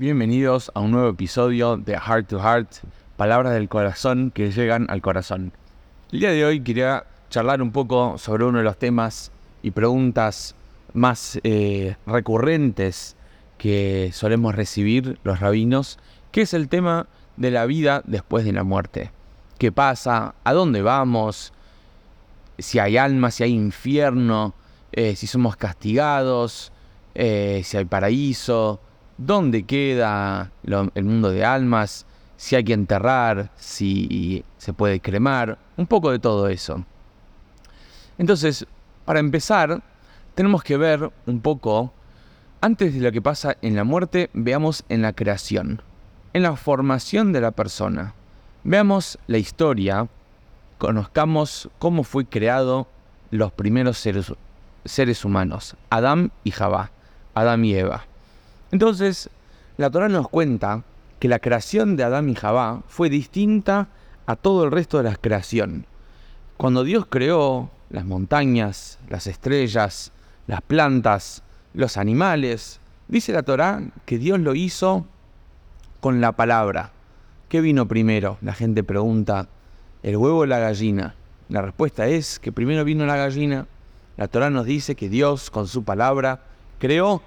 Bienvenidos a un nuevo episodio de Heart to Heart, palabras del corazón que llegan al corazón. El día de hoy quería charlar un poco sobre uno de los temas y preguntas más eh, recurrentes que solemos recibir los rabinos, que es el tema de la vida después de la muerte. ¿Qué pasa? ¿A dónde vamos? Si hay alma, si hay infierno, eh, si somos castigados, eh, si hay paraíso, dónde queda el mundo de almas, si hay que enterrar, si se puede cremar, un poco de todo eso. Entonces, para empezar, tenemos que ver un poco, antes de lo que pasa en la muerte, veamos en la creación, en la formación de la persona. Veamos la historia, conozcamos cómo fue creado los primeros seres, humanos, Adán y Jabá, Adán y Eva. Entonces, la Torah nos cuenta que la creación de Adán y Jabá fue distinta a todo el resto de la creación. Cuando Dios creó las montañas, las estrellas, las plantas, los animales, dice la Torah que Dios lo hizo con la palabra. ¿Qué vino primero? La gente pregunta, ¿el huevo o la gallina? La respuesta es que primero vino la gallina. La Torah nos dice que Dios con su palabra creó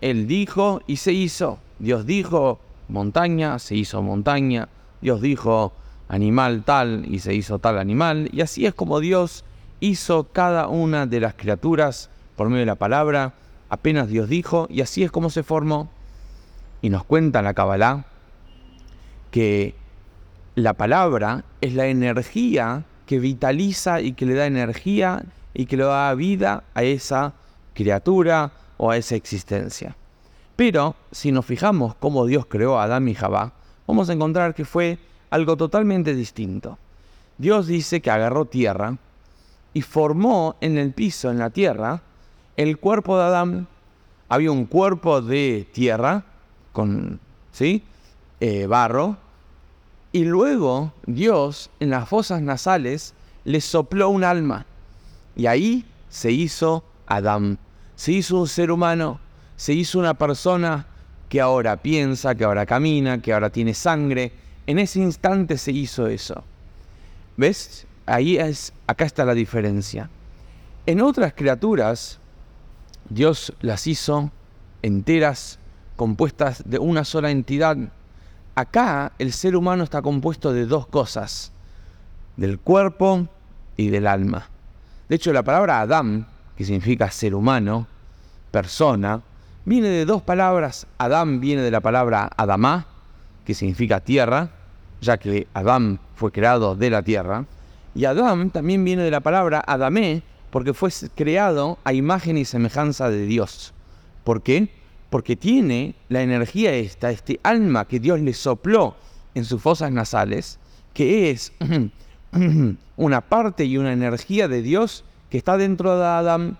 él dijo y se hizo. Dios dijo montaña, se hizo montaña. Dios dijo animal tal y se hizo tal animal. Y así es como Dios hizo cada una de las criaturas por medio de la palabra. Apenas Dios dijo y así es como se formó. Y nos cuenta la Kabbalah que la palabra es la energía que vitaliza y que le da energía y que le da vida a esa criatura, o a esa existencia. Pero si nos fijamos cómo Dios creó a Adán y Jabá, vamos a encontrar que fue algo totalmente distinto. Dios dice que agarró tierra y formó en el piso, en la tierra, el cuerpo de Adán. Había un cuerpo de tierra con ¿sí? Eh, barro. Y luego Dios en las fosas nasales le sopló un alma. Y ahí se hizo Adán se hizo un ser humano, se hizo una persona que ahora piensa, que ahora camina, que ahora tiene sangre. En ese instante se hizo eso. ¿Ves? Ahí es, acá está la diferencia. En otras criaturas, Dios las hizo enteras, compuestas de una sola entidad. Acá el ser humano está compuesto de dos cosas, del cuerpo y del alma. De hecho, la palabra Adán que significa ser humano, persona, viene de dos palabras. Adán viene de la palabra Adamá, que significa tierra, ya que Adán fue creado de la tierra. Y Adán también viene de la palabra Adamé, porque fue creado a imagen y semejanza de Dios. ¿Por qué? Porque tiene la energía esta, este alma que Dios le sopló en sus fosas nasales, que es una parte y una energía de Dios que está dentro de Adán.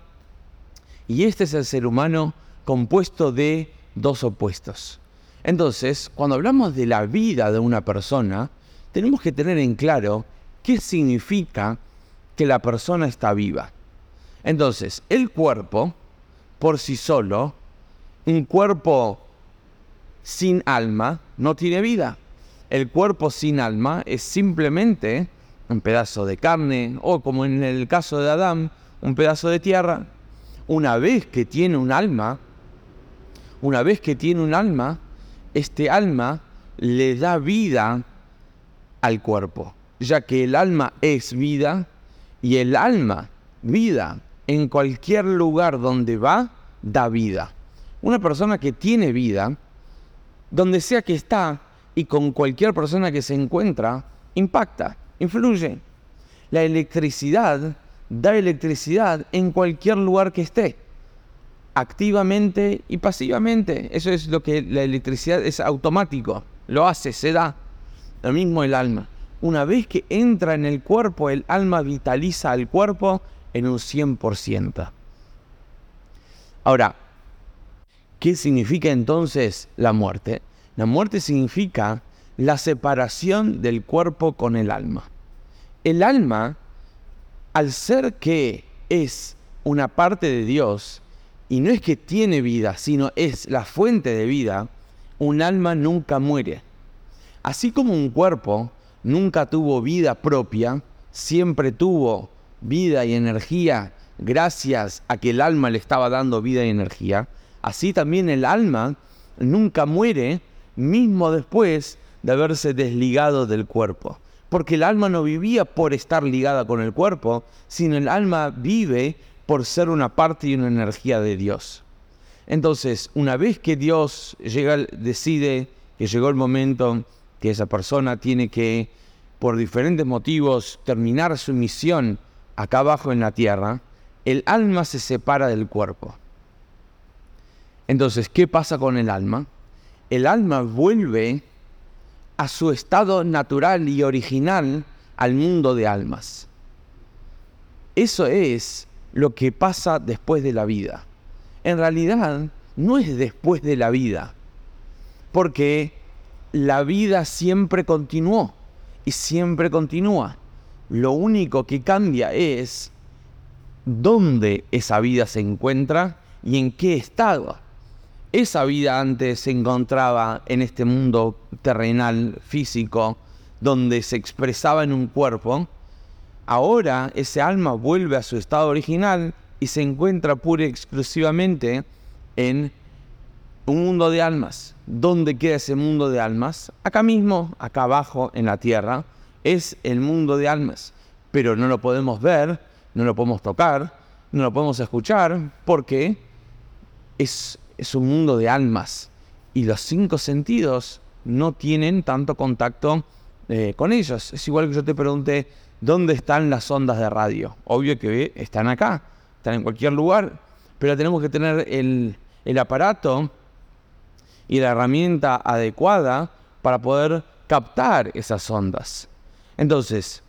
Y este es el ser humano compuesto de dos opuestos. Entonces, cuando hablamos de la vida de una persona, tenemos que tener en claro qué significa que la persona está viva. Entonces, el cuerpo, por sí solo, un cuerpo sin alma, no tiene vida. El cuerpo sin alma es simplemente un pedazo de carne o como en el caso de Adán, un pedazo de tierra. Una vez que tiene un alma, una vez que tiene un alma, este alma le da vida al cuerpo, ya que el alma es vida y el alma, vida, en cualquier lugar donde va, da vida. Una persona que tiene vida, donde sea que está y con cualquier persona que se encuentra, impacta influye. La electricidad da electricidad en cualquier lugar que esté, activamente y pasivamente. Eso es lo que la electricidad es automático, lo hace, se da. Lo mismo el alma. Una vez que entra en el cuerpo, el alma vitaliza al cuerpo en un 100%. Ahora, ¿qué significa entonces la muerte? La muerte significa la separación del cuerpo con el alma. El alma, al ser que es una parte de Dios, y no es que tiene vida, sino es la fuente de vida, un alma nunca muere. Así como un cuerpo nunca tuvo vida propia, siempre tuvo vida y energía gracias a que el alma le estaba dando vida y energía, así también el alma nunca muere mismo después de haberse desligado del cuerpo. Porque el alma no vivía por estar ligada con el cuerpo, sino el alma vive por ser una parte y una energía de Dios. Entonces, una vez que Dios llega, decide que llegó el momento que esa persona tiene que, por diferentes motivos, terminar su misión acá abajo en la tierra, el alma se separa del cuerpo. Entonces, ¿qué pasa con el alma? El alma vuelve a su estado natural y original al mundo de almas. Eso es lo que pasa después de la vida. En realidad, no es después de la vida, porque la vida siempre continuó y siempre continúa. Lo único que cambia es dónde esa vida se encuentra y en qué estado. Esa vida antes se encontraba en este mundo terrenal, físico, donde se expresaba en un cuerpo. Ahora ese alma vuelve a su estado original y se encuentra pura y exclusivamente en un mundo de almas. ¿Dónde queda ese mundo de almas? Acá mismo, acá abajo en la tierra, es el mundo de almas. Pero no lo podemos ver, no lo podemos tocar, no lo podemos escuchar, porque es, es un mundo de almas. Y los cinco sentidos no tienen tanto contacto eh, con ellos. Es igual que yo te pregunté, ¿dónde están las ondas de radio? Obvio que están acá, están en cualquier lugar, pero tenemos que tener el, el aparato y la herramienta adecuada para poder captar esas ondas. Entonces,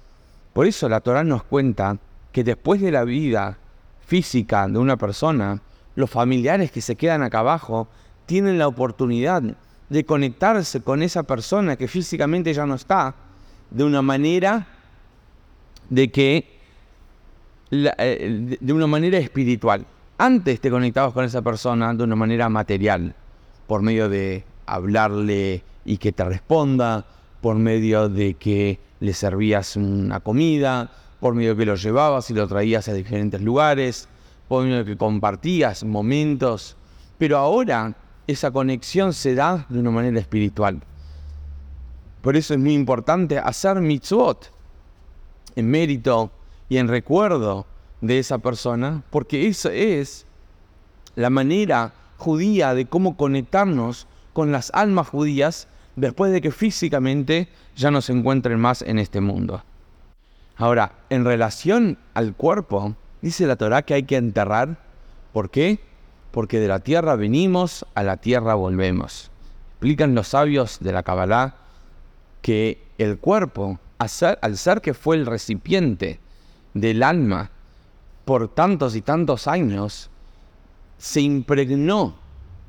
por eso la Torah nos cuenta que después de la vida física de una persona, los familiares que se quedan acá abajo tienen la oportunidad de conectarse con esa persona que físicamente ya no está, de una manera de que eh, de una manera espiritual. Antes te conectabas con esa persona de una manera material, por medio de hablarle y que te responda, por medio de que le servías una comida, por medio de que lo llevabas y lo traías a diferentes lugares, de que compartías momentos. Pero ahora esa conexión se da de una manera espiritual. Por eso es muy importante hacer mitzvot en mérito y en recuerdo de esa persona, porque esa es la manera judía de cómo conectarnos con las almas judías después de que físicamente ya no se encuentren más en este mundo. Ahora, en relación al cuerpo, dice la Torah que hay que enterrar. ¿Por qué? Porque de la tierra venimos, a la tierra volvemos. Explican los sabios de la Kabbalah que el cuerpo, al ser que fue el recipiente del alma por tantos y tantos años, se impregnó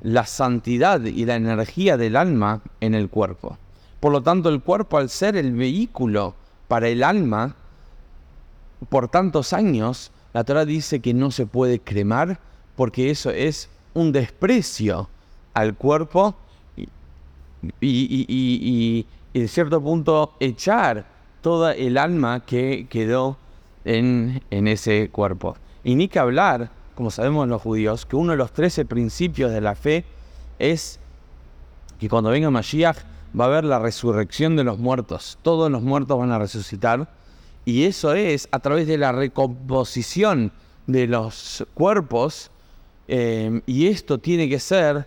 la santidad y la energía del alma en el cuerpo. Por lo tanto, el cuerpo, al ser el vehículo para el alma, por tantos años, la Torah dice que no se puede cremar porque eso es un desprecio al cuerpo y, y, y, y, en cierto punto echar toda el alma que quedó en, en ese cuerpo. Y ni que hablar como sabemos los judíos, que uno de los trece principios de la fe es que cuando venga Mashiach va a haber la resurrección de los muertos. Todos los muertos van a resucitar. Y eso es a través de la recomposición de los cuerpos. Eh, y esto tiene que ser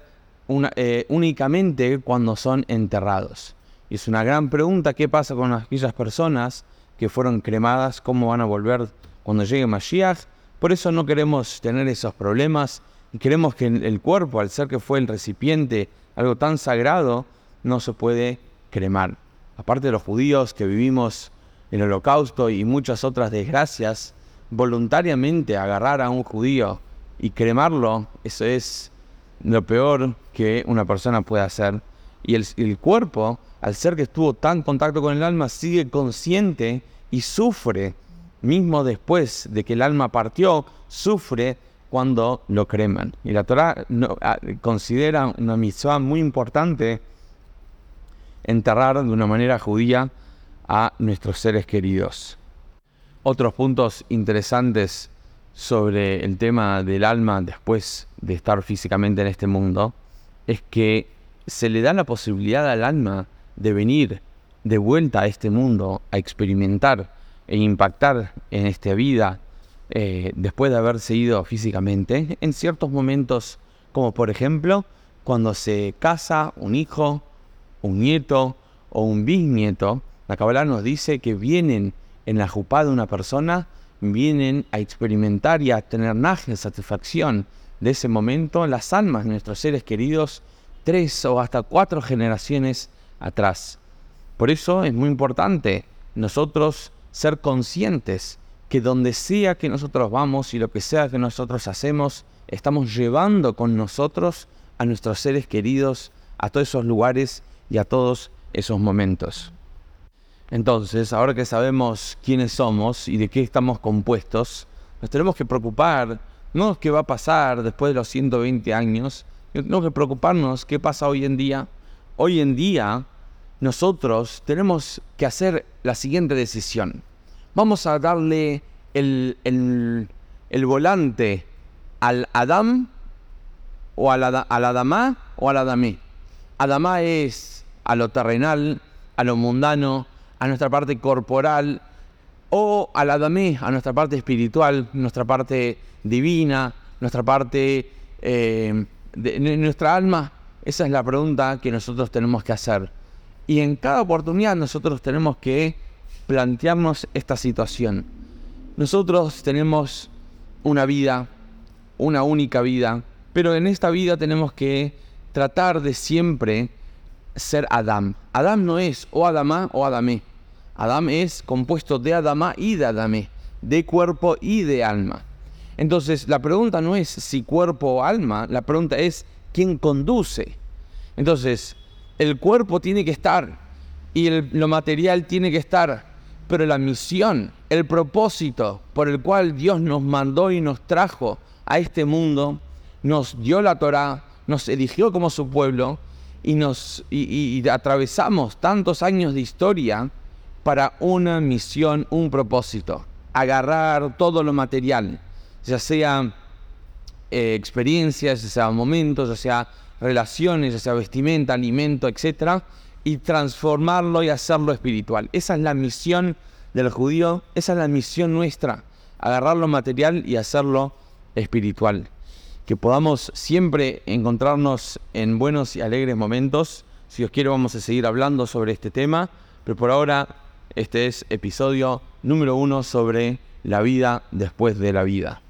eh, únicamente cuando son enterrados. Y es una gran pregunta, ¿qué pasa con aquellas personas que fueron cremadas? ¿Cómo van a volver cuando llegue Mashiach? Por eso no queremos tener esos problemas queremos que el cuerpo, al ser que fue el recipiente, algo tan sagrado, no se puede cremar. Aparte de los judíos que vivimos el holocausto y muchas otras desgracias, voluntariamente agarrar a un judío y cremarlo, eso es lo peor que una persona puede hacer. Y el, cuerpo, al ser que estuvo tan en contacto con el alma, sigue consciente y sufre mismo después de que el alma partió, sufre cuando lo creman. Y la Torah ah, considera una misión muy importante enterrar de una manera judía a nuestros seres queridos. Otros puntos interesantes sobre el tema del alma después de estar físicamente en este mundo es que se le da la posibilidad al alma de venir de vuelta a este mundo, a experimentar e impactar en esta vida eh, después de haberse ido físicamente, en ciertos momentos, como por ejemplo cuando se casa un hijo, un nieto o un bisnieto, la Kabbalah nos dice que vienen en la jupá de una persona, vienen a experimentar y a tener naje, satisfacción de ese momento las almas de nuestros seres queridos tres o hasta cuatro generaciones atrás. Por eso es muy importante nosotros ser conscientes que donde sea que nosotros vamos y lo que sea que nosotros hacemos, estamos llevando con nosotros a nuestros seres queridos a todos esos lugares y a todos esos momentos. Entonces, ahora que sabemos quiénes somos y de qué estamos compuestos, nos tenemos que preocupar, no qué va a pasar después de los 120 años, tenemos que preocuparnos qué pasa hoy en día. Hoy en día nosotros tenemos que hacer la siguiente decisión. Vamos a darle el, el, volante al Adam o al, al Adamá o al Adamé. Adamá es a lo terrenal, a lo mundano, a nuestra parte corporal, o al Adamé, a nuestra parte espiritual, nuestra parte divina, nuestra parte eh, de nuestra alma? Esa es la pregunta que nosotros tenemos que hacer. Y en cada oportunidad nosotros tenemos que plantearnos esta situación. Nosotros tenemos una vida, una única vida, pero en esta vida tenemos que tratar de siempre ser Adam. Adam no es o Adamá o Adamé. Adam es compuesto de Adamá y de Adamé, de cuerpo y de alma. Entonces, la pregunta no es si cuerpo o alma, la pregunta es quién conduce. Entonces, el cuerpo tiene que estar y lo material tiene que estar, pero la misión, el propósito por el cual Dios nos mandó y nos trajo a este mundo, nos dio la Torah, nos eligió como su pueblo y, nos, y atravesamos tantos años de historia para una misión, un propósito, agarrar todo lo material ya sea eh, experiencias, ya sea momentos, ya sea relaciones, ya sea vestimenta, alimento, etc. Y transformarlo y hacerlo espiritual. Esa es la misión del judío, esa es la misión nuestra, agarrar lo material y hacerlo espiritual. Que podamos siempre encontrarnos en buenos y alegres momentos. Si os quiero vamos a seguir hablando sobre este tema, pero por ahora este es episodio número uno sobre la vida después de la vida.